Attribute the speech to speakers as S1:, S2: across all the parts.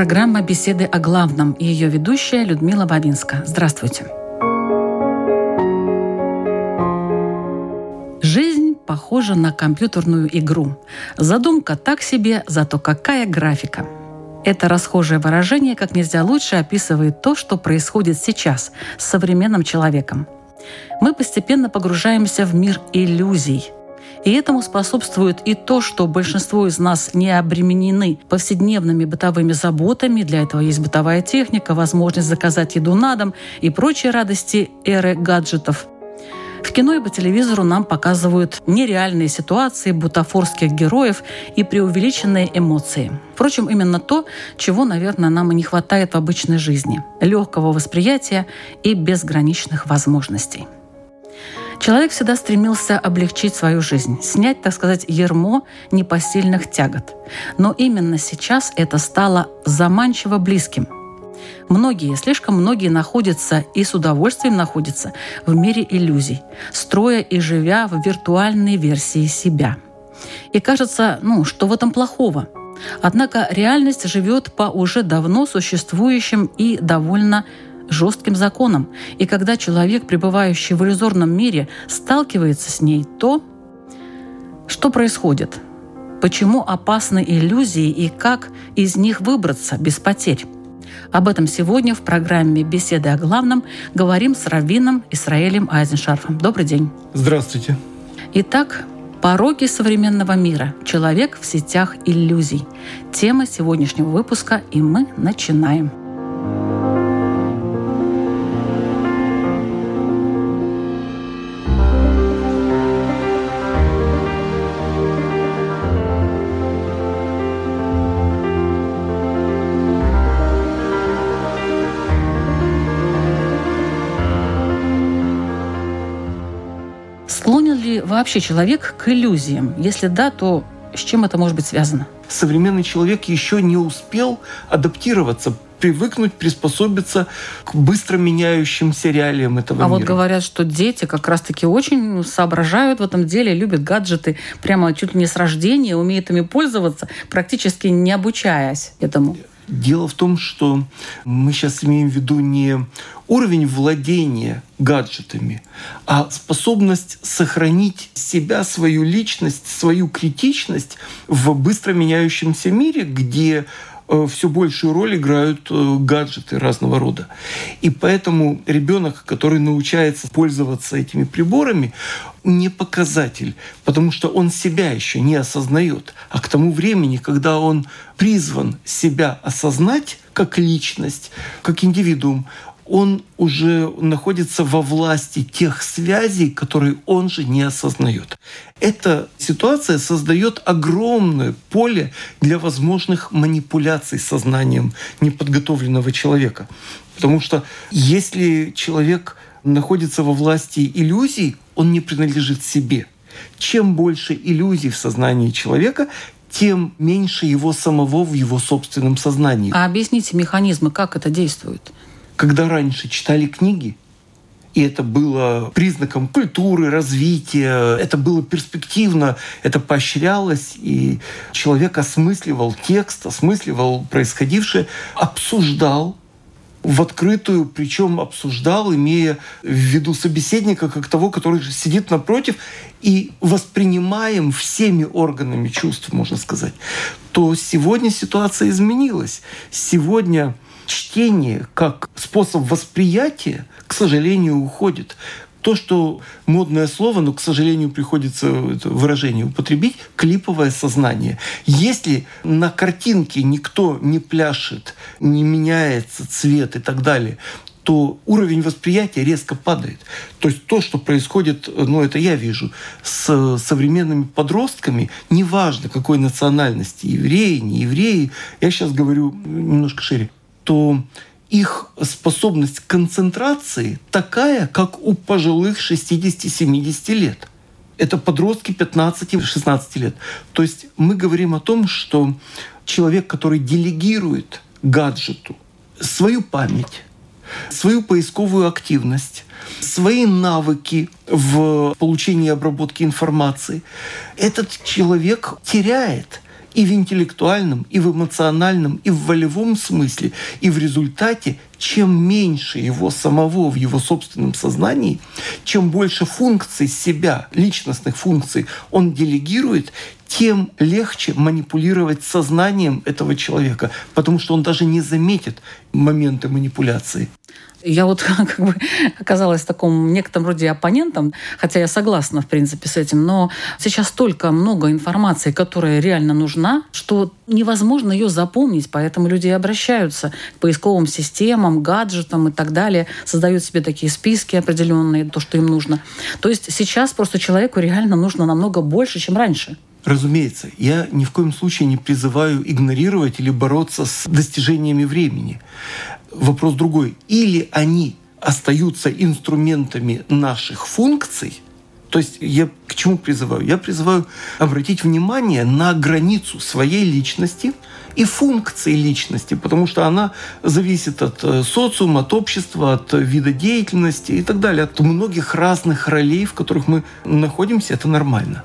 S1: Программа «Беседы о главном» и ее ведущая Людмила Бабинска. Здравствуйте. Жизнь похожа на компьютерную игру. Задумка так себе, зато какая графика. Это расхожее выражение как нельзя лучше описывает то, что происходит сейчас с современным человеком. Мы постепенно погружаемся в мир иллюзий. И этому способствует и то, что большинство из нас не обременены повседневными бытовыми заботами. Для этого есть бытовая техника, возможность заказать еду на дом и прочие радости эры гаджетов. В кино и по телевизору нам показывают нереальные ситуации, бутафорских героев и преувеличенные эмоции. Впрочем, именно то, чего, наверное, нам и не хватает в обычной жизни – легкого восприятия и безграничных возможностей. Человек всегда стремился облегчить свою жизнь, снять, так сказать, ермо непосильных тягот. Но именно сейчас это стало заманчиво близким – Многие, слишком многие находятся и с удовольствием находятся в мире иллюзий, строя и живя в виртуальной версии себя. И кажется, ну, что в этом плохого? Однако реальность живет по уже давно существующим и довольно жестким законам. И когда человек, пребывающий в иллюзорном мире, сталкивается с ней, то что происходит? Почему опасны иллюзии и как из них выбраться без потерь? Об этом сегодня в программе «Беседы о главном» говорим с раввином Исраэлем Айзеншарфом. Добрый день.
S2: Здравствуйте.
S1: Итак, пороги современного мира. Человек в сетях иллюзий. Тема сегодняшнего выпуска, и мы начинаем. Вообще человек к иллюзиям? Если да, то с чем это может быть связано?
S2: Современный человек еще не успел адаптироваться, привыкнуть, приспособиться к быстро меняющимся реалиям этого
S1: А
S2: мира.
S1: вот говорят, что дети как раз-таки очень соображают в этом деле, любят гаджеты прямо чуть ли не с рождения, умеют ими пользоваться, практически не обучаясь этому.
S2: Дело в том, что мы сейчас имеем в виду не уровень владения гаджетами, а способность сохранить себя, свою личность, свою критичность в быстро меняющемся мире, где все большую роль играют э, гаджеты разного рода. И поэтому ребенок, который научается пользоваться этими приборами, не показатель, потому что он себя еще не осознает. А к тому времени, когда он призван себя осознать как личность, как индивидуум, он уже находится во власти тех связей, которые он же не осознает. Эта ситуация создает огромное поле для возможных манипуляций сознанием неподготовленного человека. Потому что если человек находится во власти иллюзий, он не принадлежит себе. Чем больше иллюзий в сознании человека, тем меньше его самого в его собственном сознании.
S1: А объясните механизмы, как это действует?
S2: Когда раньше читали книги, и это было признаком культуры, развития, это было перспективно, это поощрялось, и человек осмысливал текст, осмысливал происходившее, обсуждал в открытую, причем обсуждал, имея в виду собеседника как того, который сидит напротив, и воспринимаем всеми органами чувств, можно сказать, то сегодня ситуация изменилась. Сегодня чтение как способ восприятия, к сожалению, уходит. То, что модное слово, но, к сожалению, приходится выражение употребить, клиповое сознание. Если на картинке никто не пляшет, не меняется цвет и так далее, то уровень восприятия резко падает. То есть то, что происходит, ну это я вижу, с современными подростками, неважно какой национальности, евреи, не евреи, я сейчас говорю немножко шире, то их способность к концентрации такая, как у пожилых 60-70 лет. Это подростки 15-16 лет. То есть мы говорим о том, что человек, который делегирует гаджету свою память, свою поисковую активность, свои навыки в получении и обработке информации, этот человек теряет и в интеллектуальном, и в эмоциональном, и в волевом смысле. И в результате, чем меньше его самого в его собственном сознании, чем больше функций себя, личностных функций он делегирует, тем легче манипулировать сознанием этого человека, потому что он даже не заметит моменты манипуляции.
S1: Я вот как бы оказалась в таком некотором роде оппонентом, хотя я согласна, в принципе, с этим, но сейчас столько много информации, которая реально нужна, что невозможно ее запомнить, поэтому люди обращаются к поисковым системам, гаджетам и так далее, создают себе такие списки определенные, то, что им нужно. То есть сейчас просто человеку реально нужно намного больше, чем раньше.
S2: Разумеется, я ни в коем случае не призываю игнорировать или бороться с достижениями времени. Вопрос другой. Или они остаются инструментами наших функций, то есть я к чему призываю? Я призываю обратить внимание на границу своей личности – и функции личности, потому что она зависит от э, социума, от общества, от вида деятельности и так далее, от многих разных ролей, в которых мы находимся, это нормально.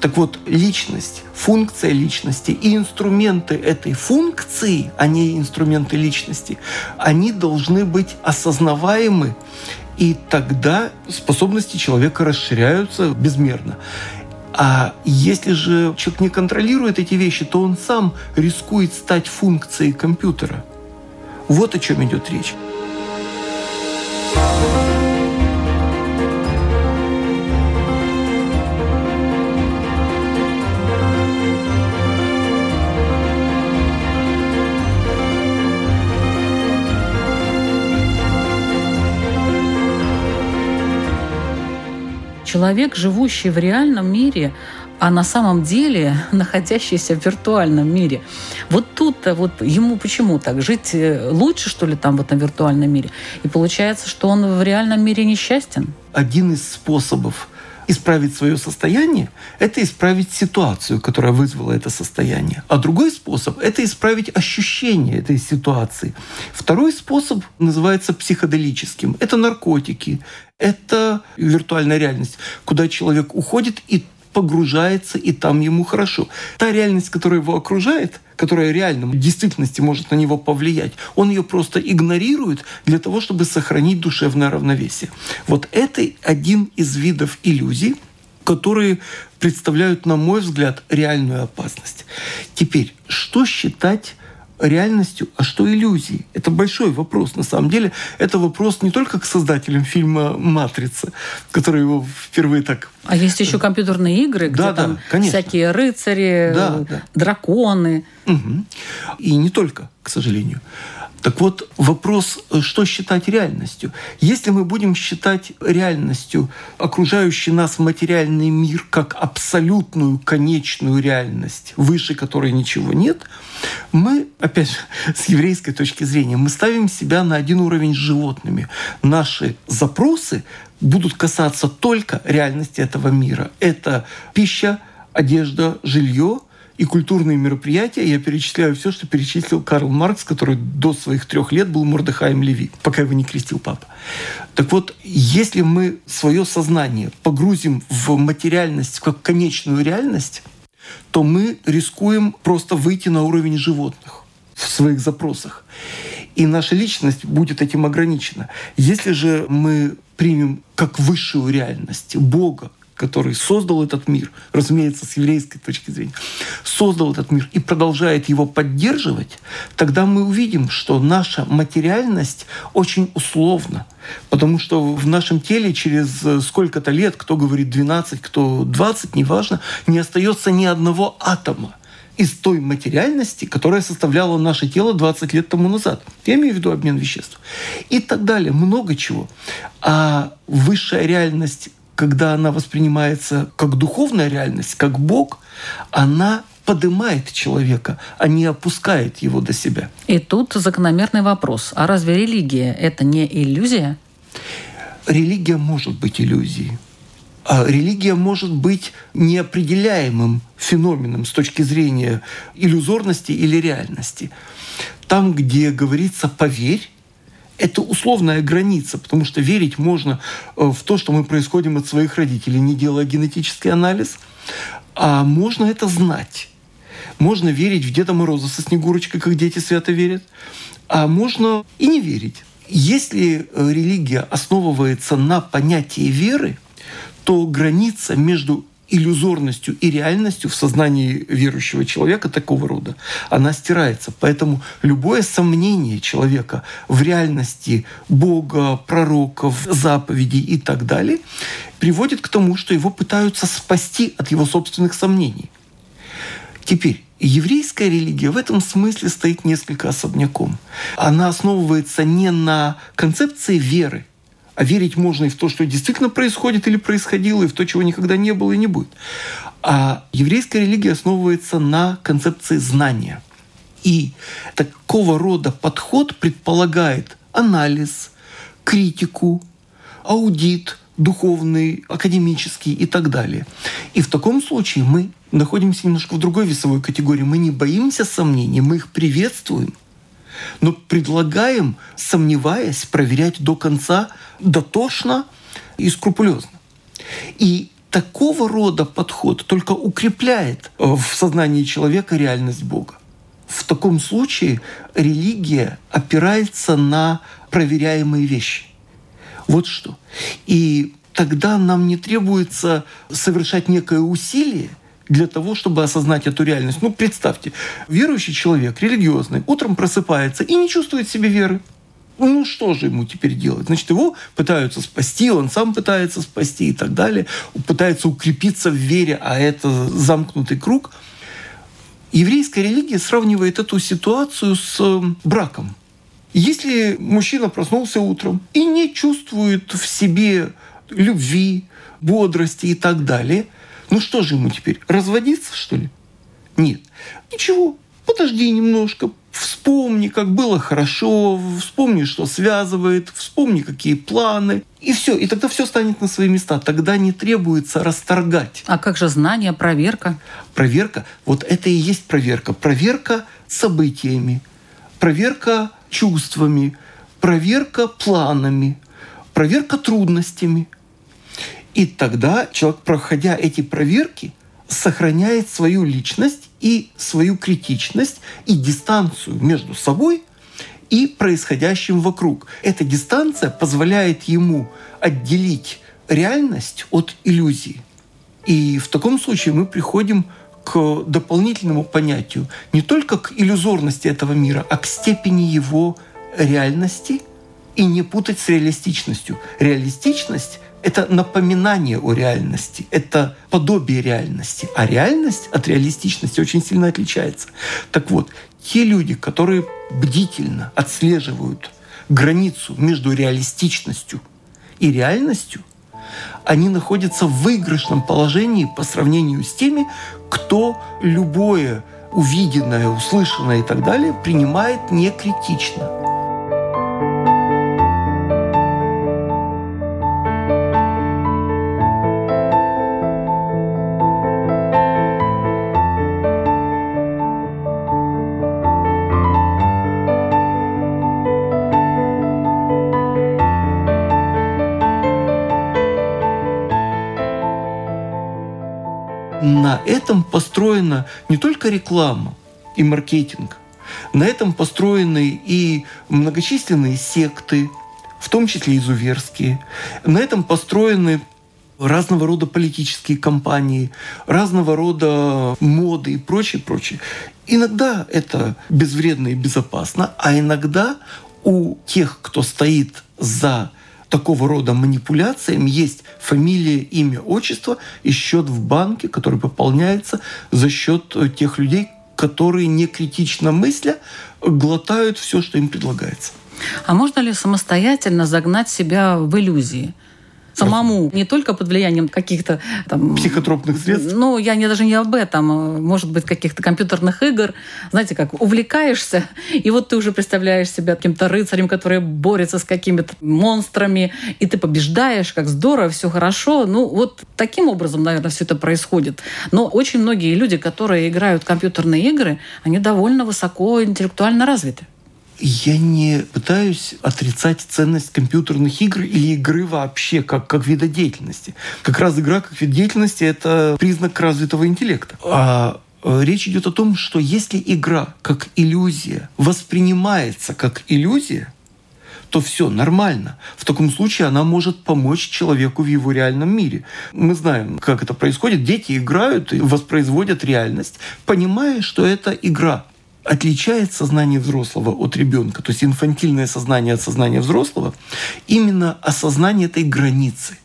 S2: Так вот, личность, функция личности и инструменты этой функции, а не инструменты личности, они должны быть осознаваемы и тогда способности человека расширяются безмерно. А если же человек не контролирует эти вещи, то он сам рискует стать функцией компьютера. Вот о чем идет речь.
S1: Человек, живущий в реальном мире, а на самом деле находящийся в виртуальном мире. Вот тут-то вот ему почему так? Жить э, лучше, что ли, там в этом виртуальном мире? И получается, что он в реальном мире несчастен?
S2: Один из способов исправить свое состояние – это исправить ситуацию, которая вызвала это состояние. А другой способ – это исправить ощущение этой ситуации. Второй способ называется психоделическим. Это наркотики, это виртуальная реальность, куда человек уходит и погружается, и там ему хорошо. Та реальность, которая его окружает, которая реально в действительности может на него повлиять, он ее просто игнорирует для того, чтобы сохранить душевное равновесие. Вот это один из видов иллюзий, которые представляют, на мой взгляд, реальную опасность. Теперь, что считать реальностью, а что иллюзией? Это большой вопрос. На самом деле, это вопрос не только к создателям фильма «Матрица», который его впервые так...
S1: А есть еще компьютерные игры, где да, там конечно. всякие рыцари, да, да. драконы.
S2: Угу. И не только, к сожалению. Так вот, вопрос, что считать реальностью? Если мы будем считать реальностью окружающий нас материальный мир как абсолютную конечную реальность, выше которой ничего нет, мы, опять же, с еврейской точки зрения, мы ставим себя на один уровень с животными. Наши запросы будут касаться только реальности этого мира. Это пища, одежда, жилье – и культурные мероприятия, я перечисляю все, что перечислил Карл Маркс, который до своих трех лет был Мордыхаем Леви, пока его не крестил папа. Так вот, если мы свое сознание погрузим в материальность как конечную реальность, то мы рискуем просто выйти на уровень животных в своих запросах. И наша личность будет этим ограничена. Если же мы примем как высшую реальность Бога, который создал этот мир, разумеется, с еврейской точки зрения, создал этот мир и продолжает его поддерживать, тогда мы увидим, что наша материальность очень условна. Потому что в нашем теле через сколько-то лет, кто говорит 12, кто 20, неважно, не остается ни одного атома из той материальности, которая составляла наше тело 20 лет тому назад. Я имею в виду обмен веществ. И так далее. Много чего. А высшая реальность, когда она воспринимается как духовная реальность, как Бог, она поднимает человека, а не опускает его до себя.
S1: И тут закономерный вопрос. А разве религия – это не иллюзия?
S2: Религия может быть иллюзией. А религия может быть неопределяемым феноменом с точки зрения иллюзорности или реальности. Там, где говорится «поверь», это условная граница, потому что верить можно э, в то, что мы происходим от своих родителей, не делая генетический анализ, а можно это знать. Можно верить в Деда Мороза со Снегурочкой, как дети свято верят, а можно и не верить. Если э, религия основывается на понятии веры, то граница между иллюзорностью и реальностью в сознании верующего человека такого рода, она стирается. Поэтому любое сомнение человека в реальности Бога, пророков, заповедей и так далее приводит к тому, что его пытаются спасти от его собственных сомнений. Теперь, еврейская религия в этом смысле стоит несколько особняком. Она основывается не на концепции веры, а верить можно и в то, что действительно происходит или происходило, и в то, чего никогда не было и не будет. А еврейская религия основывается на концепции знания. И такого рода подход предполагает анализ, критику, аудит духовный, академический и так далее. И в таком случае мы находимся немножко в другой весовой категории. Мы не боимся сомнений, мы их приветствуем – но предлагаем, сомневаясь, проверять до конца дотошно и скрупулезно. И такого рода подход только укрепляет э, в сознании человека реальность Бога. В таком случае религия опирается на проверяемые вещи. Вот что. И тогда нам не требуется совершать некое усилие – для того, чтобы осознать эту реальность. Ну, представьте, верующий человек, религиозный, утром просыпается и не чувствует себе веры. Ну, что же ему теперь делать? Значит, его пытаются спасти, он сам пытается спасти и так далее, пытается укрепиться в вере, а это замкнутый круг. Еврейская религия сравнивает эту ситуацию с э, браком. Если мужчина проснулся утром и не чувствует в себе любви, бодрости и так далее – ну что же ему теперь, разводиться, что ли? Нет. Ничего, подожди немножко, вспомни, как было хорошо, вспомни, что связывает, вспомни, какие планы. И все, и тогда все станет на свои места. Тогда не требуется расторгать.
S1: А как же знание, проверка?
S2: Проверка, вот это и есть проверка. Проверка событиями, проверка чувствами, проверка планами, проверка трудностями – и тогда человек, проходя эти проверки, сохраняет свою личность и свою критичность и дистанцию между собой и происходящим вокруг. Эта дистанция позволяет ему отделить реальность от иллюзии. И в таком случае мы приходим к дополнительному понятию не только к иллюзорности этого мира, а к степени его реальности и не путать с реалистичностью. Реалистичность это напоминание о реальности, это подобие реальности. А реальность от реалистичности очень сильно отличается. Так вот, те люди, которые бдительно отслеживают границу между реалистичностью и реальностью, они находятся в выигрышном положении по сравнению с теми, кто любое увиденное, услышанное и так далее принимает некритично. на этом построена не только реклама и маркетинг, на этом построены и многочисленные секты, в том числе изуверские. На этом построены разного рода политические кампании, разного рода моды и прочее, прочее. Иногда это безвредно и безопасно, а иногда у тех, кто стоит за такого рода манипуляциям есть фамилия, имя, отчество и счет в банке, который пополняется за счет э, тех людей, которые не критично мысля глотают все, что им предлагается.
S1: А можно ли самостоятельно загнать себя в иллюзии? Самому, не только под влиянием каких-то там...
S2: Психотропных средств?
S1: Ну, я не, даже не об этом. А, может быть, каких-то компьютерных игр. Знаете, как увлекаешься, и вот ты уже представляешь себя каким-то рыцарем, который борется с какими-то монстрами, и ты побеждаешь, как здорово, все хорошо. Ну, вот таким образом, наверное, все это происходит. Но очень многие люди, которые играют в компьютерные игры, они довольно высоко интеллектуально развиты.
S2: Я не пытаюсь отрицать ценность компьютерных игр или игры вообще как, как вида деятельности. Как раз игра как вид деятельности – это признак развитого интеллекта. А э, речь идет о том, что если игра как иллюзия воспринимается как иллюзия, то все нормально. В таком случае она может помочь человеку в его реальном мире. Мы знаем, как это происходит. Дети играют и воспроизводят реальность, понимая, что это игра отличает сознание взрослого от ребенка, то есть инфантильное сознание от сознания взрослого, именно осознание этой границы.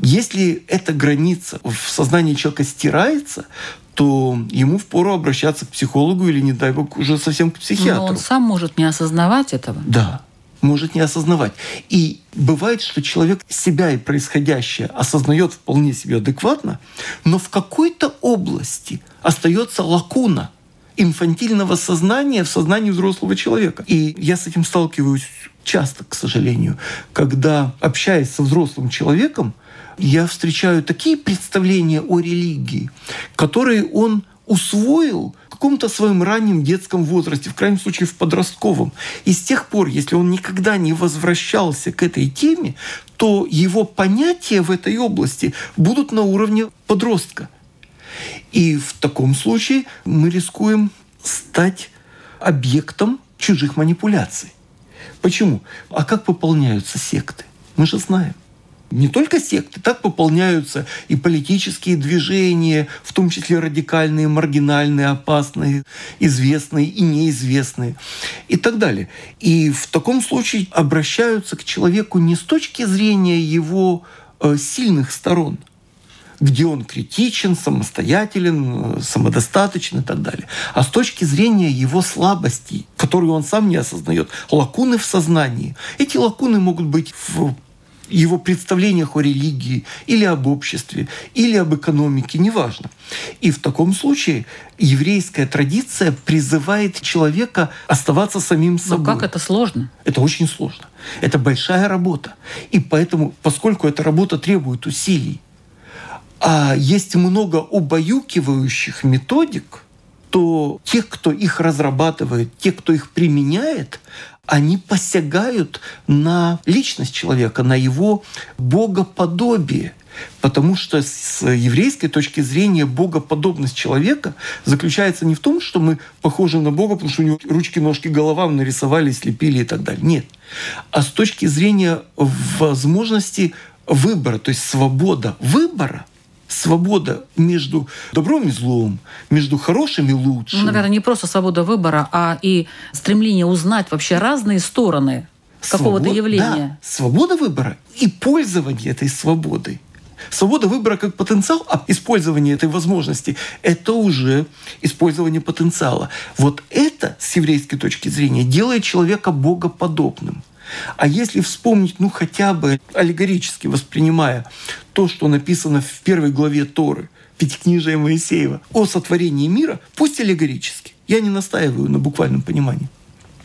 S2: Если эта граница в сознании человека стирается, то ему впору обращаться к психологу или, не дай бог, уже совсем к психиатру.
S1: Но он сам может не осознавать этого.
S2: Да, может не осознавать. И бывает, что человек себя и происходящее осознает вполне себе адекватно, но в какой-то области остается лакуна – инфантильного сознания в сознании взрослого человека. И я с этим сталкиваюсь часто, к сожалению, когда общаясь со взрослым человеком, я встречаю такие представления о религии, которые он усвоил в каком-то своем раннем детском возрасте, в крайнем случае в подростковом. И с тех пор, если он никогда не возвращался к этой теме, то его понятия в этой области будут на уровне подростка – и в таком случае мы рискуем стать объектом чужих манипуляций. Почему? А как пополняются секты? Мы же знаем. Не только секты, так пополняются и политические движения, в том числе радикальные, маргинальные, опасные, известные и неизвестные и так далее. И в таком случае обращаются к человеку не с точки зрения его э, сильных сторон, где он критичен, самостоятелен, самодостаточен и так далее. А с точки зрения его слабостей, которые он сам не осознает, лакуны в сознании, эти лакуны могут быть в его представлениях о религии или об обществе, или об экономике, неважно. И в таком случае еврейская традиция призывает человека оставаться самим собой.
S1: Но как это сложно?
S2: Это очень сложно. Это большая работа. И поэтому, поскольку эта работа требует усилий, а есть много убаюкивающих методик, то те, кто их разрабатывает, те, кто их применяет, они посягают на личность человека, на его богоподобие. Потому что с еврейской точки зрения богоподобность человека заключается не в том, что мы похожи на Бога, потому что у него ручки, ножки, голова нарисовали, слепили и так далее. Нет. А с точки зрения возможности выбора, то есть свобода выбора – свобода между добром и злом, между хорошим и лучшим.
S1: Ну, наверное, не просто свобода выбора, а и стремление узнать вообще разные стороны какого-то явления.
S2: Да, свобода выбора и пользование этой свободой. Свобода выбора как потенциал, а использование этой возможности – это уже использование потенциала. Вот это, с еврейской точки зрения, делает человека богоподобным. А если вспомнить, ну хотя бы аллегорически воспринимая то, что написано в первой главе Торы, Пятикнижия Моисеева, о сотворении мира, пусть аллегорически, я не настаиваю на буквальном понимании,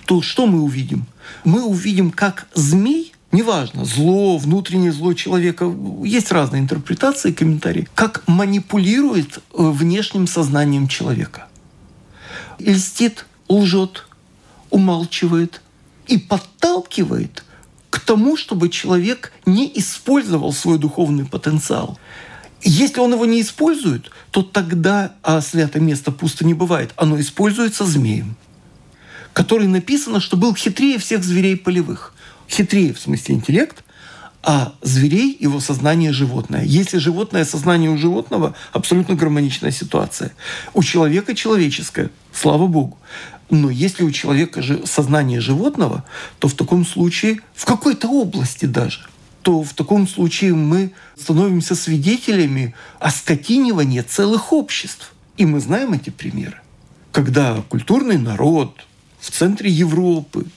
S2: то что мы увидим? Мы увидим, как змей, неважно, зло, внутреннее зло человека, есть разные интерпретации, комментарии, как манипулирует э, внешним сознанием человека. И льстит, лжет, умалчивает, и подталкивает к тому, чтобы человек не использовал свой духовный потенциал. Если он его не использует, то тогда, а святое место пусто не бывает, оно используется змеем, который написано, что был хитрее всех зверей полевых. Хитрее в смысле интеллект, а зверей его сознание животное. Если животное сознание у животного, абсолютно гармоничная ситуация. У человека человеческое, слава богу. Но если у человека же сознание животного, то в таком случае, в какой-то области даже, то в таком случае мы становимся свидетелями оскотинивания целых обществ. И мы знаем эти примеры. когда культурный народ в центре Европы,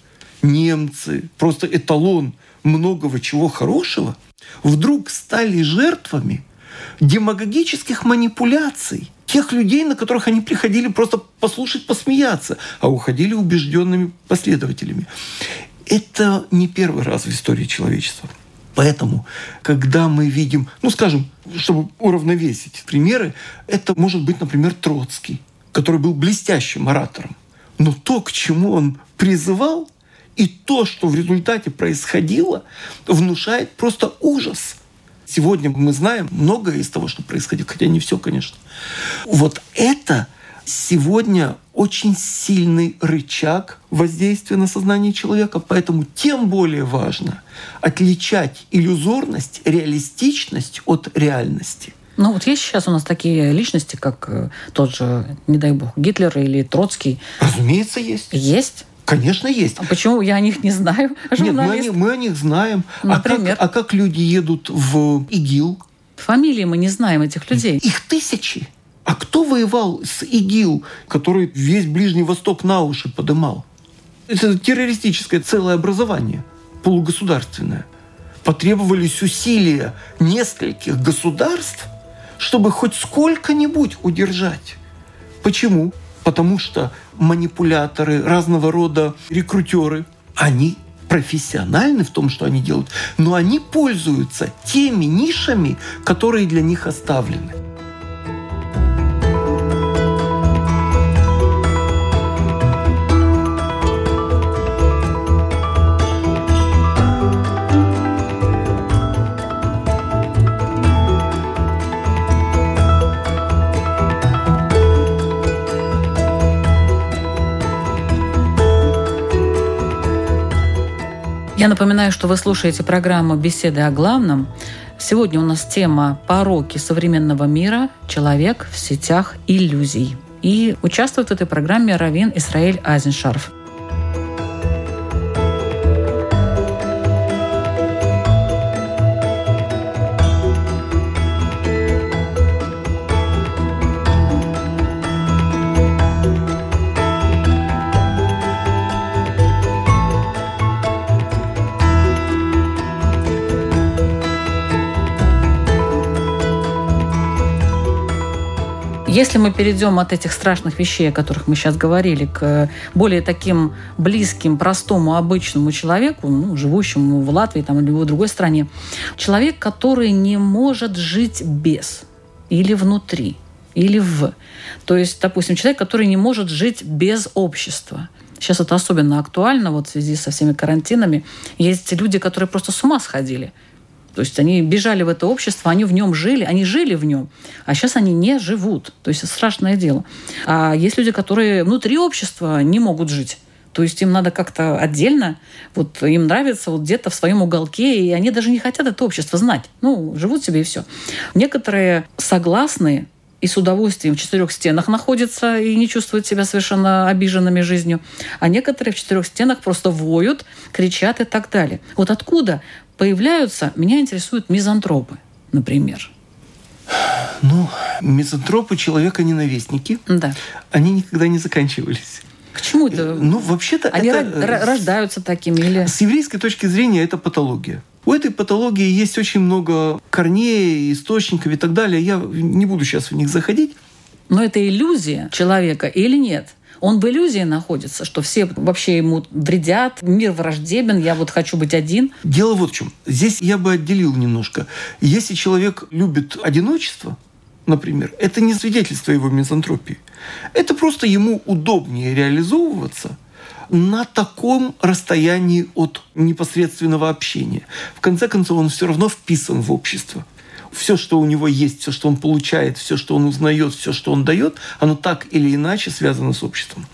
S2: немцы, просто эталон многого чего хорошего, вдруг стали жертвами демагогических манипуляций тех людей, на которых они приходили просто послушать, посмеяться, а уходили убежденными последователями. Это не первый раз в истории человечества. Поэтому, когда мы видим, ну, скажем, чтобы уравновесить примеры, это может быть, например, Троцкий, который был блестящим оратором. Но то, к чему он призывал, и то, что в результате происходило, внушает просто ужас. Сегодня мы знаем многое из того, что происходило, хотя не все, конечно. Вот это сегодня очень сильный рычаг воздействия на сознание человека, поэтому тем более важно отличать иллюзорность, реалистичность от реальности.
S1: Ну вот есть сейчас у нас такие личности, как э, тот же, не дай бог, Гитлер или Троцкий.
S2: Разумеется, есть.
S1: Есть.
S2: Конечно, есть.
S1: А почему я о них не знаю?
S2: Нет, мы о, них, мы о них знаем.
S1: Например?
S2: А как, а как люди едут в ИГИЛ?
S1: Фамилии мы не знаем этих людей.
S2: Их тысячи. А кто воевал с ИГИЛ, который весь Ближний Восток на уши подымал? Это террористическое целое образование, полугосударственное. Потребовались усилия нескольких государств, чтобы хоть сколько-нибудь удержать. Почему? Потому что манипуляторы, разного рода рекрутеры, они профессиональны в том, что они делают, но они пользуются теми нишами, которые для них оставлены.
S1: Напоминаю, что вы слушаете программу «Беседы о главном». Сегодня у нас тема «Пороки современного мира. Человек в сетях иллюзий». И участвует в этой программе Равин Исраиль Айзеншарф. Если мы перейдем от этих страшных вещей, о которых мы сейчас говорили, к более таким близким, простому, обычному человеку, ну, живущему в Латвии там, или в другой стране, человек, который не может жить без или внутри, или в. То есть, допустим, человек, который не может жить без общества. Сейчас это особенно актуально вот в связи со всеми карантинами. Есть люди, которые просто с ума сходили – то есть они бежали в это общество, они в нем жили, они жили в нем, а сейчас они не живут. То есть это страшное дело. А есть люди, которые внутри общества не могут жить. То есть им надо как-то отдельно, вот им нравится вот где-то в своем уголке, и они даже не хотят это общество знать. Ну, живут себе и все. Некоторые согласны и с удовольствием в четырех стенах находятся и не чувствуют себя совершенно обиженными жизнью. А некоторые в четырех стенах просто воют, кричат и так далее. Вот откуда появляются, меня интересуют мизантропы, например.
S2: Ну, мизантропы человека-ненавистники.
S1: Да.
S2: Они никогда не заканчивались.
S1: К чему это?
S2: Ну, вообще-то
S1: Они
S2: это...
S1: рождаются такими или...
S2: С еврейской точки зрения это патология. У этой патологии есть очень много корней, источников и так далее. Я не буду сейчас в них заходить.
S1: Но это иллюзия человека или нет? Он в иллюзии находится, что все вообще ему вредят, мир враждебен, я вот хочу быть один.
S2: Дело вот в чем. Здесь я бы отделил немножко. Если человек любит одиночество, например, это не свидетельство его мизантропии. Это просто ему удобнее реализовываться на таком расстоянии от непосредственного общения. В конце концов, он все равно вписан в общество все, что у него есть, все, что он получает, все, что он узнает, все, что он дает, оно так или иначе связано с обществом.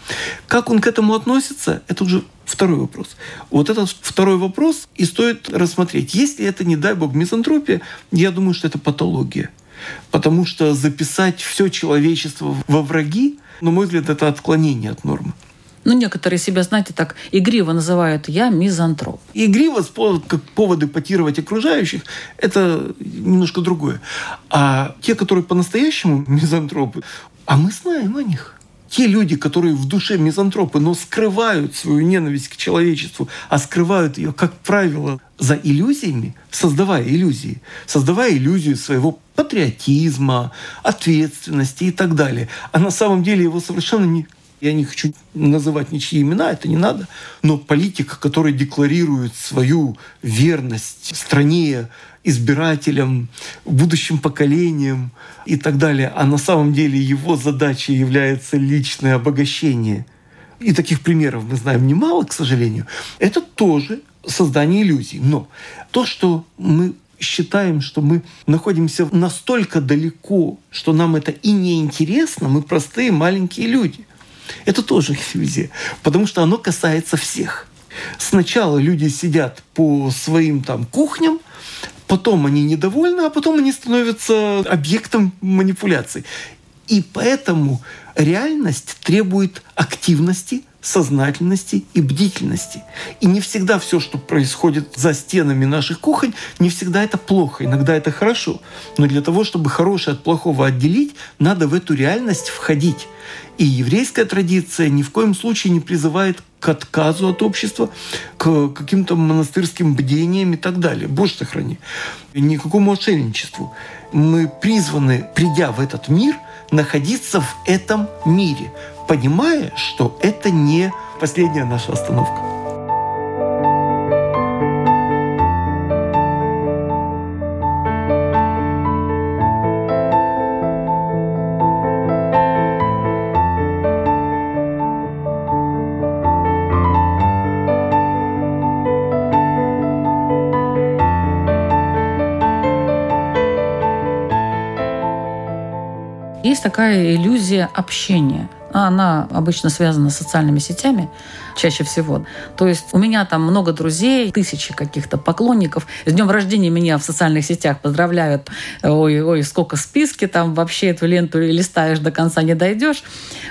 S2: Как он к этому относится, это уже второй вопрос. Вот этот второй вопрос и стоит рассмотреть. Если это, не дай бог, мизантропия, я думаю, что это патология. Потому что записать все человечество во враги, на мой взгляд, это отклонение от нормы.
S1: Ну, некоторые себя, знаете, так игриво называют «я мизантроп».
S2: Игриво, как поводы потировать окружающих, это немножко другое. А те, которые по-настоящему мизантропы, а мы знаем о них. те люди, которые в душе мизантропы, но скрывают свою ненависть к человечеству, а скрывают ее, как правило, за иллюзиями, создавая иллюзии, создавая иллюзию своего патриотизма, ответственности и так далее. А на самом деле его совершенно не я не хочу называть ничьи имена, это не надо. Но политика, который декларирует свою верность стране, избирателям, будущим поколениям и так далее, а на самом деле его задачей является личное обогащение. И таких примеров мы знаем немало, к сожалению. Это тоже создание иллюзий. Но то, что мы считаем, что мы находимся настолько далеко, что нам это и не интересно, мы простые маленькие люди. Это тоже иллюзия, потому что оно касается всех. Сначала люди сидят по своим там кухням, потом они недовольны, а потом они становятся объектом манипуляций. И поэтому реальность требует активности, сознательности и бдительности. И не всегда все, что происходит за стенами наших кухонь, не всегда это плохо, иногда это хорошо. Но для того, чтобы хорошее от плохого отделить, надо в эту реальность входить. И еврейская традиция ни в коем случае не призывает к отказу от общества, к каким-то монастырским бдениям и так далее. Боже сохрани. Никакому отшельничеству. Мы призваны, придя в этот мир, находиться в этом мире, понимая, что это не последняя наша остановка.
S1: Есть такая иллюзия общения. Она обычно связана с социальными сетями чаще всего. То есть у меня там много друзей, тысячи каких-то поклонников. С днем рождения меня в социальных сетях поздравляют. Ой, ой, сколько списки там вообще эту ленту листаешь до конца не дойдешь.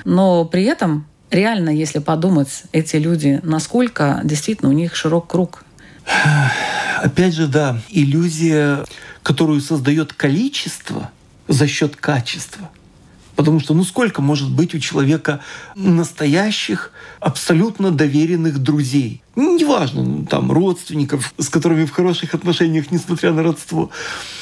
S1: Но при этом реально, если подумать, эти люди, насколько действительно у них широк круг.
S2: Опять же, да, иллюзия, которую создает количество за счет качества – Потому что ну сколько может быть у человека настоящих, абсолютно доверенных друзей? Неважно, ну, там родственников, с которыми в хороших отношениях, несмотря на родство.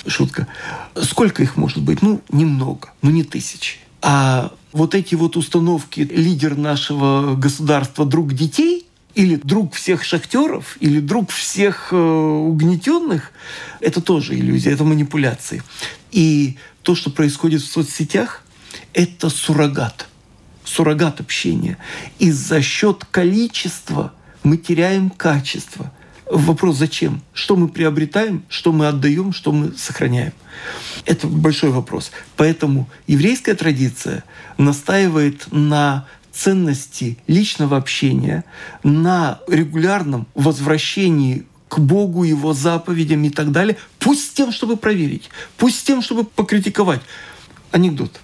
S2: Шутка. Сколько их может быть? Ну, немного, ну не тысячи. А вот эти вот установки лидер нашего государства друг детей или друг всех шахтеров, или друг всех э, угнетенных, это тоже иллюзия, это манипуляции. И то, что происходит в соцсетях, это суррогат, суррогат общения. И за счет количества мы теряем качество. Вопрос зачем? Что мы приобретаем, что мы отдаем, что мы сохраняем? Это большой вопрос. Поэтому еврейская традиция настаивает на ценности личного общения, на регулярном возвращении к Богу, Его заповедям и так далее, пусть с тем, чтобы проверить, пусть с тем, чтобы покритиковать. Анекдот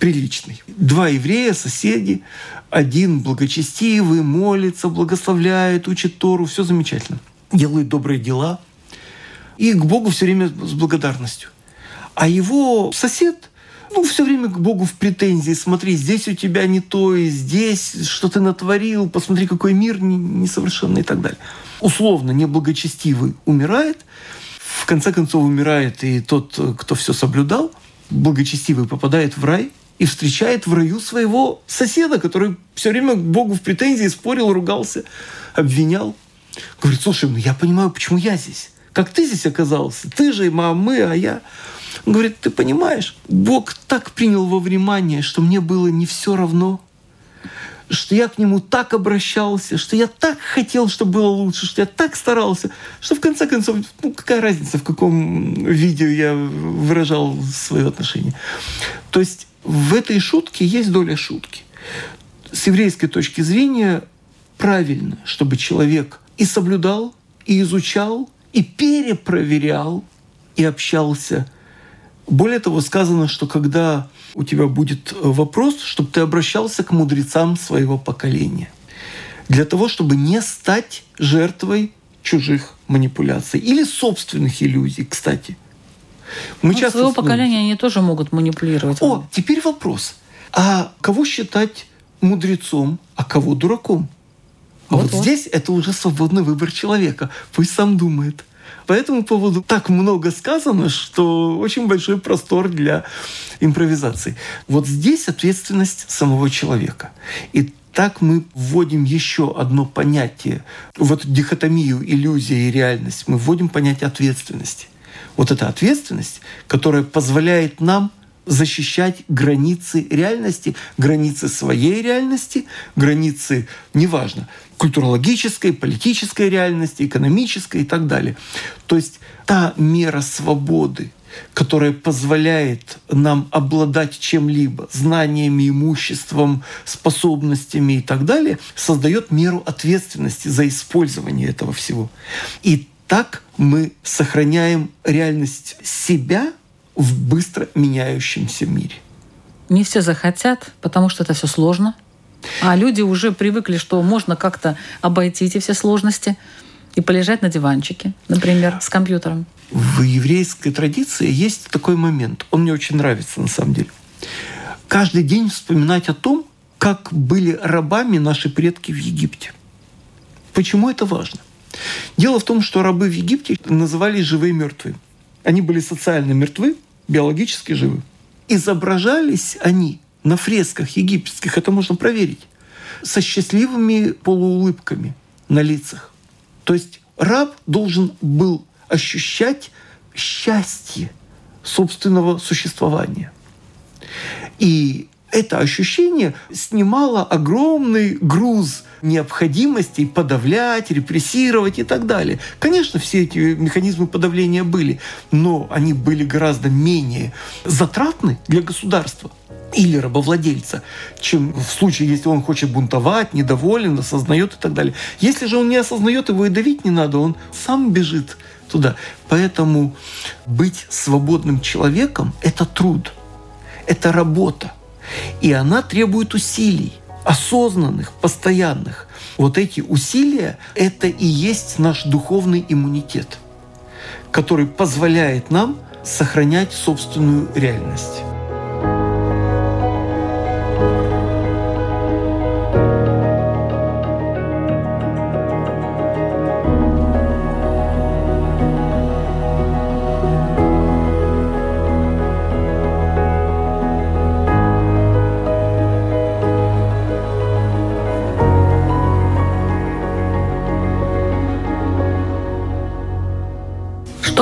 S2: приличный. Два еврея, соседи, один благочестивый, молится, благословляет, учит Тору, все замечательно. Делает добрые дела. И к Богу все время с благодарностью. А его сосед, ну, все время к Богу в претензии. Смотри, здесь у тебя не то, и здесь что ты натворил, посмотри, какой мир несовершенный и так далее. Условно, неблагочестивый умирает, в конце концов умирает и тот, кто все соблюдал, благочестивый попадает в рай, и встречает в раю своего соседа, который все время к Богу в претензии спорил, ругался, обвинял. Говорит, слушай, ну я понимаю, почему я здесь. Как ты здесь оказался? Ты же, мама, мы, а я. Он говорит, ты понимаешь, Бог так принял во внимание, что мне было не все равно, что я к нему так обращался, что я так хотел, чтобы было лучше, что я так старался, что в конце концов, ну какая разница, в каком виде я выражал свое отношение. То есть в этой шутке есть доля шутки. С еврейской точки зрения правильно, чтобы человек и соблюдал, и изучал, и перепроверял, и общался. Более того, сказано, что когда у тебя будет вопрос, чтобы ты обращался к мудрецам своего поколения. Для того, чтобы не стать жертвой чужих манипуляций или собственных иллюзий, кстати –
S1: мы ну, часто своего поколения они тоже могут манипулировать.
S2: О, теперь вопрос. А кого считать мудрецом, а кого дураком. А вот, вот здесь это уже свободный выбор человека. Пусть сам думает. По этому поводу так много сказано, что очень большой простор для импровизации. Вот здесь ответственность самого человека. И так мы вводим еще одно понятие в эту дихотомию иллюзия и реальность. Мы вводим понятие ответственности. Вот эта ответственность, которая позволяет нам защищать границы реальности, границы своей реальности, границы, неважно, культурологической, политической реальности, экономической и так далее. То есть та мера свободы, которая позволяет нам обладать чем-либо, знаниями, имуществом, способностями и так далее, создает меру ответственности за использование этого всего. И так мы сохраняем реальность себя в быстро меняющемся мире.
S1: Не все захотят, потому что это все сложно. А люди уже привыкли, что можно как-то обойти эти все сложности и полежать на диванчике, например, с компьютером.
S2: В еврейской традиции есть такой момент. Он мне очень нравится на самом деле. Каждый день вспоминать о том, как были рабами наши предки в Египте. Почему это важно? Дело в том, что рабы в Египте назывались живые мертвые. Они были социально мертвы, биологически живы. Изображались они на фресках египетских, это можно проверить, со счастливыми полуулыбками на лицах. То есть раб должен был ощущать счастье собственного существования. И это ощущение снимало огромный груз необходимостей подавлять, репрессировать и так далее. Конечно, все эти механизмы подавления были, но они были гораздо менее затратны для государства или рабовладельца, чем в случае, если он хочет бунтовать, недоволен, осознает и так далее. Если же он не осознает, его и давить не надо, он сам бежит туда. Поэтому быть свободным человеком – это труд, это работа. И она требует усилий, осознанных, постоянных. Вот эти усилия – это и есть наш духовный иммунитет, который позволяет нам сохранять собственную реальность.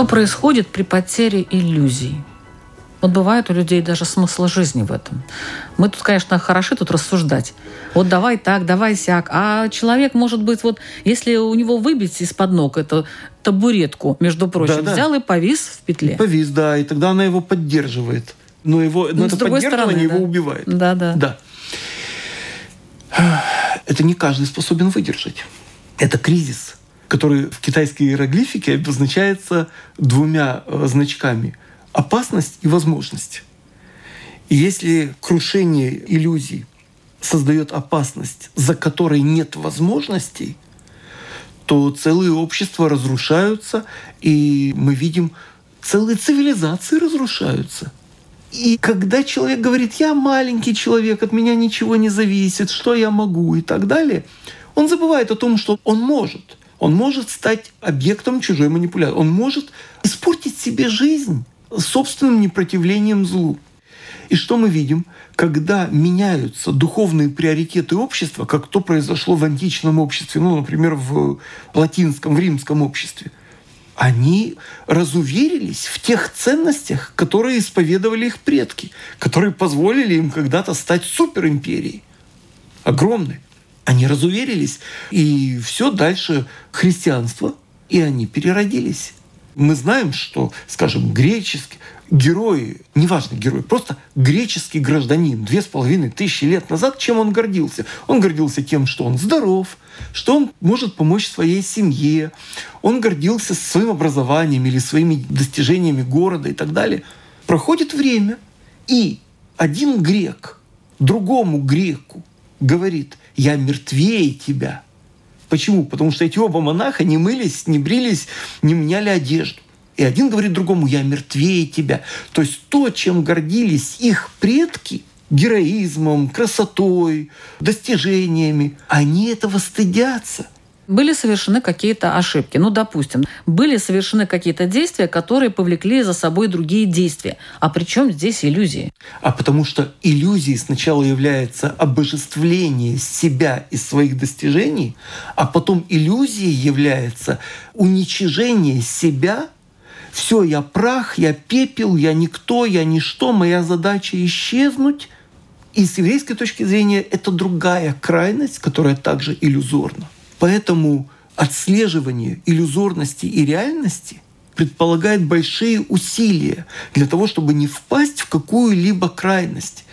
S1: Происходит при потере иллюзий? Вот бывает у людей даже смысл жизни в этом. Мы тут, конечно, хороши тут рассуждать. Вот давай так, давай сяк. А человек, может быть, вот если у него выбить из-под ног эту табуретку, между прочим, да, взял и повис в петле.
S2: Повис, да, и тогда она его поддерживает. Но, его, но ну, это поддерживание стороны, его да. убивает.
S1: Да, да.
S2: Да. Это не каждый способен выдержать. Это кризис который в китайской иероглифике обозначается двумя э, значками – опасность и возможность. И если крушение иллюзий создает опасность, за которой нет возможностей, то целые общества разрушаются, и мы видим, целые цивилизации разрушаются. И когда человек говорит, я маленький человек, от меня ничего не зависит, что я могу и так далее, он забывает о том, что он может. Он может стать объектом чужой манипуляции. Он может испортить себе жизнь собственным непротивлением злу. И что мы видим? Когда меняются духовные приоритеты общества, как то произошло в античном обществе, ну, например, в латинском, в римском обществе, они разуверились в тех ценностях, которые исповедовали их предки, которые позволили им когда-то стать суперимперией. Огромной. Они разуверились, и все дальше христианство, и они переродились. Мы знаем, что, скажем, греческий герой, неважно герой, просто греческий гражданин две с половиной тысячи лет назад, чем он гордился? Он гордился тем, что он здоров, что он может помочь своей семье, он гордился своим образованием или своими достижениями города и так далее. Проходит время, и один грек другому греку говорит – я мертвее тебя. Почему? Потому что эти оба монаха не мылись, не брились, не меняли одежду. И один говорит другому, я мертвее тебя. То есть то, чем гордились их предки, героизмом, красотой, достижениями. Они этого стыдятся –
S1: были совершены какие-то ошибки. Ну, допустим, были совершены какие-то действия, которые повлекли за собой другие действия. А при чем здесь иллюзии?
S2: А потому что иллюзией сначала является обожествление себя и своих достижений, а потом иллюзией является уничижение себя все, я прах, я пепел, я никто, я ничто, моя задача исчезнуть. И с еврейской точки зрения это другая крайность, которая также иллюзорна. Поэтому отслеживание иллюзорности и реальности предполагает большие усилия для того, чтобы не впасть в какую-либо крайность.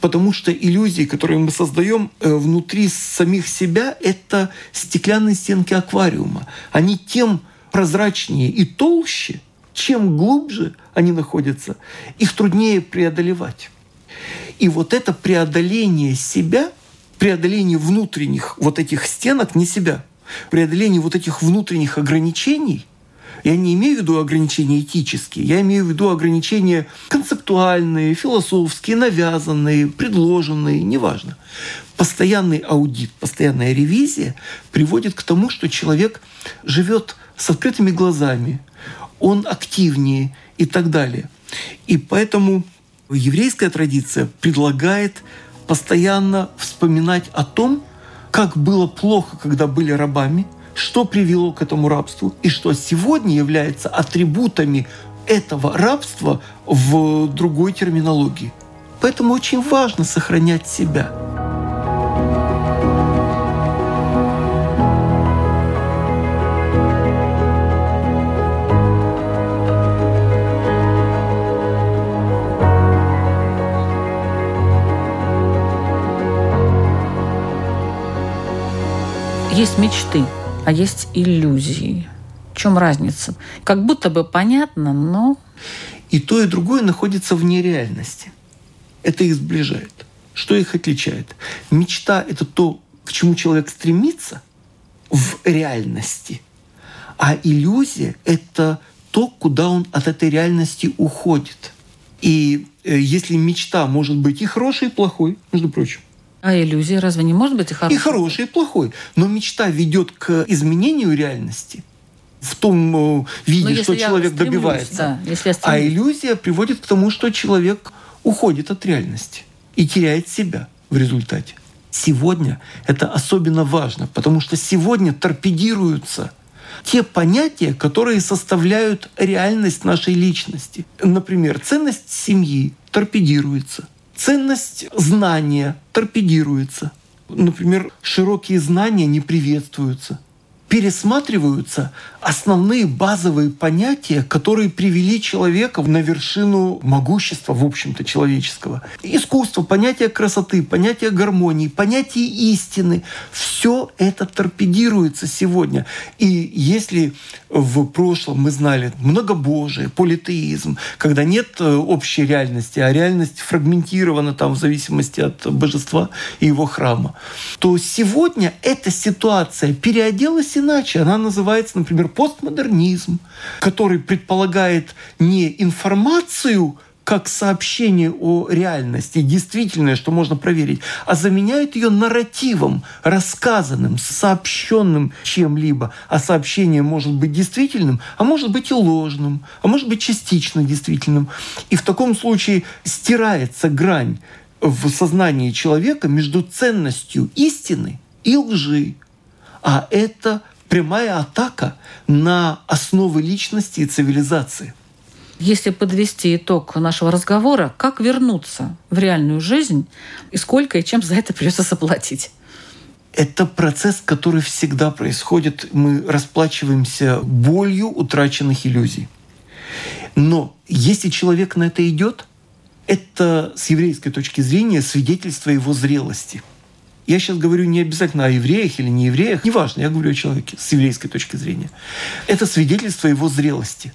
S2: Потому что иллюзии, которые мы создаем э, внутри самих себя, это стеклянные стенки аквариума. Они тем прозрачнее и толще, чем глубже они находятся, их труднее преодолевать. И вот это преодоление себя – преодоление внутренних вот этих стенок, не себя, преодоление вот этих внутренних ограничений, я не имею в виду ограничения этические, я имею в виду ограничения концептуальные, философские, навязанные, предложенные, неважно. Постоянный аудит, постоянная ревизия приводит к тому, что человек живет с открытыми глазами, он активнее и так далее. И поэтому еврейская традиция предлагает постоянно вспоминать о том, как было плохо, когда были рабами, что привело к этому рабству, и что сегодня является атрибутами этого рабства в другой терминологии. Поэтому очень важно сохранять себя –
S1: мечты, а есть иллюзии. В чем разница? Как будто бы понятно, но...
S2: И то, и другое находится вне реальности. Это их сближает. Что их отличает? Мечта — это то, к чему человек стремится в реальности. А иллюзия — это то, куда он от этой реальности уходит. И э, если мечта может быть и хорошей, и плохой, между прочим,
S1: а иллюзия разве не может быть и хорошей?
S2: И хорошей, и плохой. Но мечта ведет к изменению реальности в том э, виде, что человек стремлюсь, добивается. Да, если а иллюзия приводит к тому, что человек уходит от реальности и теряет себя в результате. Сегодня это особенно важно, потому что сегодня торпедируются те понятия, которые составляют реальность нашей личности. Например, ценность семьи торпедируется ценность знания торпедируется. Например, широкие знания не приветствуются – пересматриваются основные базовые понятия, которые привели человека на вершину могущества, в общем-то, человеческого. Искусство, понятие красоты, понятие гармонии, понятие истины. Все это торпедируется сегодня. И если в прошлом мы знали многобожие, политеизм, когда нет э, общей реальности, а реальность фрагментирована там в зависимости от божества и его храма, то сегодня эта ситуация переоделась иначе. Она называется, например, постмодернизм, который предполагает не информацию, как сообщение о реальности, действительное, что можно проверить, а заменяет ее нарративом, рассказанным, сообщенным чем-либо. А сообщение может быть действительным, а может быть и ложным, а может быть частично действительным. И в таком случае стирается грань в сознании человека между ценностью истины и лжи. А это прямая атака на основы личности и цивилизации.
S1: Если подвести итог нашего разговора, как вернуться в реальную жизнь и сколько и чем за это придется заплатить?
S2: Это процесс, который всегда происходит. Мы расплачиваемся болью утраченных иллюзий. Но если человек на это идет, это с еврейской точки зрения свидетельство его зрелости – я сейчас говорю не обязательно о евреях или не евреях, неважно, я говорю о человеке с еврейской точки зрения. Это свидетельство его зрелости.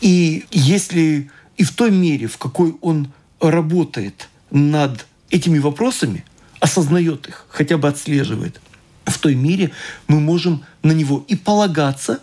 S2: И если и в той мере, в какой он работает над этими вопросами, осознает их, хотя бы отслеживает, в той мере мы можем на него и полагаться,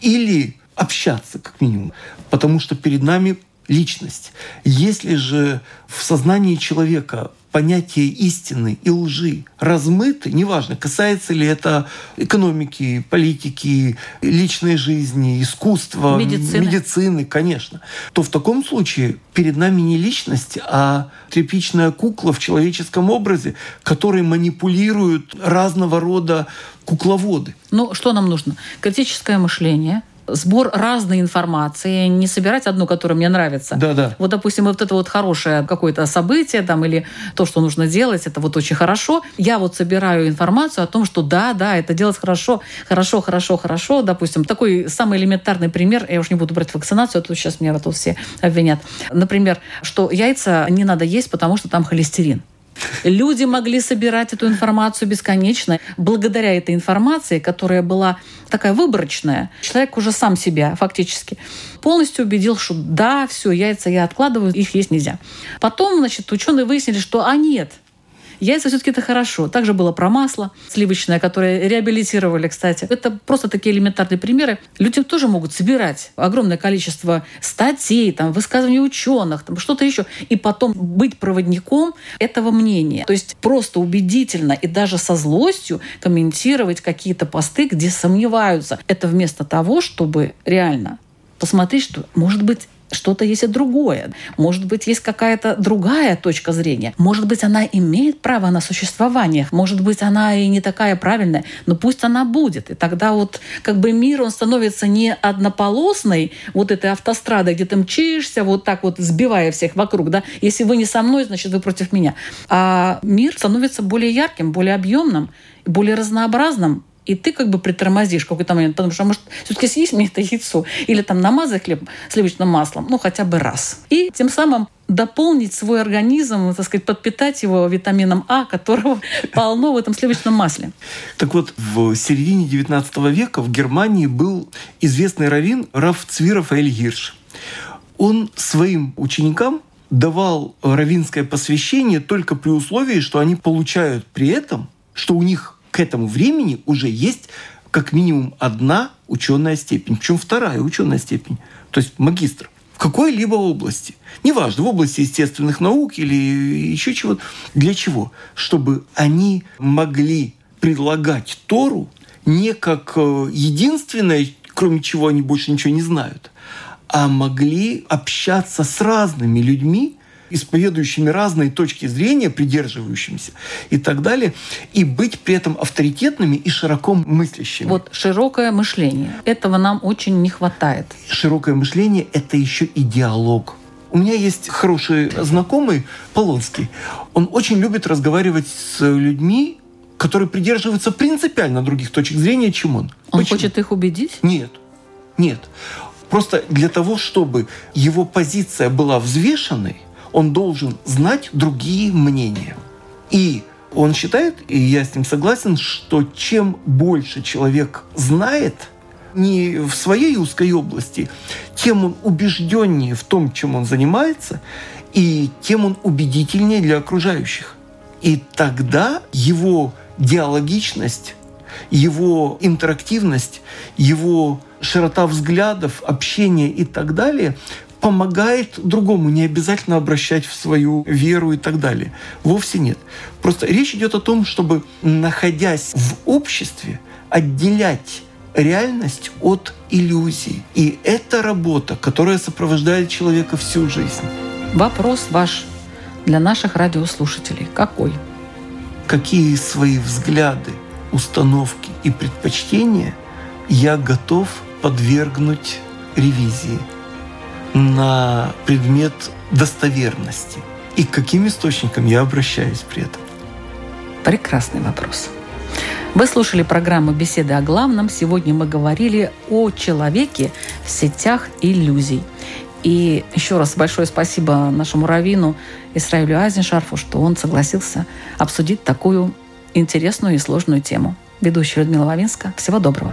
S2: или общаться, как минимум. Потому что перед нами личность. Если же в сознании человека понятия истины и лжи размыты, неважно, касается ли это экономики, политики, личной жизни, искусства,
S1: медицины.
S2: медицины, конечно, то в таком случае перед нами не личность, а тряпичная кукла в человеческом образе, которой манипулируют разного рода кукловоды.
S1: Ну, что нам нужно? Критическое мышление – сбор разной информации, не собирать одну, которая мне нравится.
S2: Да, да.
S1: Вот, допустим, вот это вот хорошее какое-то событие там или то, что нужно делать, это вот очень хорошо. Я вот собираю информацию о том, что да, да, это делать хорошо, хорошо, хорошо, хорошо. Допустим, такой самый элементарный пример, я уж не буду брать вакцинацию, а то сейчас меня вот все обвинят. Например, что яйца не надо есть, потому что там холестерин. Люди могли собирать эту информацию бесконечно. Благодаря этой информации, которая была такая выборочная, человек уже сам себя фактически полностью убедил, что да, все, яйца я откладываю, их есть нельзя. Потом, значит, ученые выяснили, что а нет, Яйца все-таки это хорошо. Также было про масло сливочное, которое реабилитировали, кстати. Это просто такие элементарные примеры. Люди тоже могут собирать огромное количество статей, там, высказываний ученых, там, что-то еще, и потом быть проводником этого мнения. То есть просто убедительно и даже со злостью комментировать какие-то посты, где сомневаются. Это вместо того, чтобы реально посмотреть, что, может быть, что-то есть и другое. Может быть, есть какая-то другая точка зрения. Может быть, она имеет право на существование. Может быть, она и не такая правильная, но пусть она будет. И тогда вот как бы мир, он становится не однополосной, вот этой автострадой, где ты мчишься, вот так вот сбивая всех вокруг. Да? Если вы не со мной, значит, вы против меня. А мир становится более ярким, более объемным, более разнообразным, и ты как бы притормозишь какой-то момент, потому что, может, все-таки съесть мне это яйцо, или там намазать хлеб сливочным маслом, ну, хотя бы раз. И тем самым дополнить свой организм, так сказать, подпитать его витамином А, которого полно в этом сливочном масле.
S2: Так вот, в середине XIX века в Германии был известный раввин Раф Цвиров Гирш. Он своим ученикам давал равинское посвящение только при условии, что они получают при этом, что у них к этому времени уже есть как минимум одна ученая степень, причем вторая ученая степень, то есть магистр в какой-либо области. Неважно, в области естественных наук или еще чего-то. Для чего? Чтобы они могли предлагать Тору не как э, единственное, кроме чего они больше ничего не знают, а могли общаться с разными людьми, исповедующими разные точки зрения, придерживающимися и так далее, и быть при этом авторитетными и широко мыслящими.
S1: Вот широкое мышление. Этого нам очень не хватает.
S2: Широкое мышление – это еще и диалог. У меня есть хороший знакомый, Полонский. Он очень любит разговаривать с людьми, которые придерживаются принципиально других точек зрения, чем он.
S1: Он Почему? хочет их убедить?
S2: Нет. Нет. Просто для того, чтобы его позиция была взвешенной, он должен знать другие мнения. И он считает, и я с ним согласен, что чем больше человек знает, не в своей узкой области, тем он убежденнее в том, чем он занимается, и тем он убедительнее для окружающих. И тогда его диалогичность, его интерактивность, его широта взглядов, общение и так далее помогает другому, не обязательно обращать в свою веру и так далее. Вовсе нет. Просто речь идет о том, чтобы, находясь в обществе, отделять реальность от иллюзий. И это работа, которая сопровождает человека всю жизнь.
S1: Вопрос ваш для наших радиослушателей какой?
S2: Какие свои взгляды, установки и предпочтения я готов подвергнуть ревизии? На предмет достоверности. И к каким источникам я обращаюсь при этом?
S1: Прекрасный вопрос. Вы слушали программу «Беседы о главном». Сегодня мы говорили о человеке в сетях иллюзий. И еще раз большое спасибо нашему раввину Исраилю Азеншарфу, что он согласился обсудить такую интересную и сложную тему. Ведущая Людмила Вавинска. Всего доброго.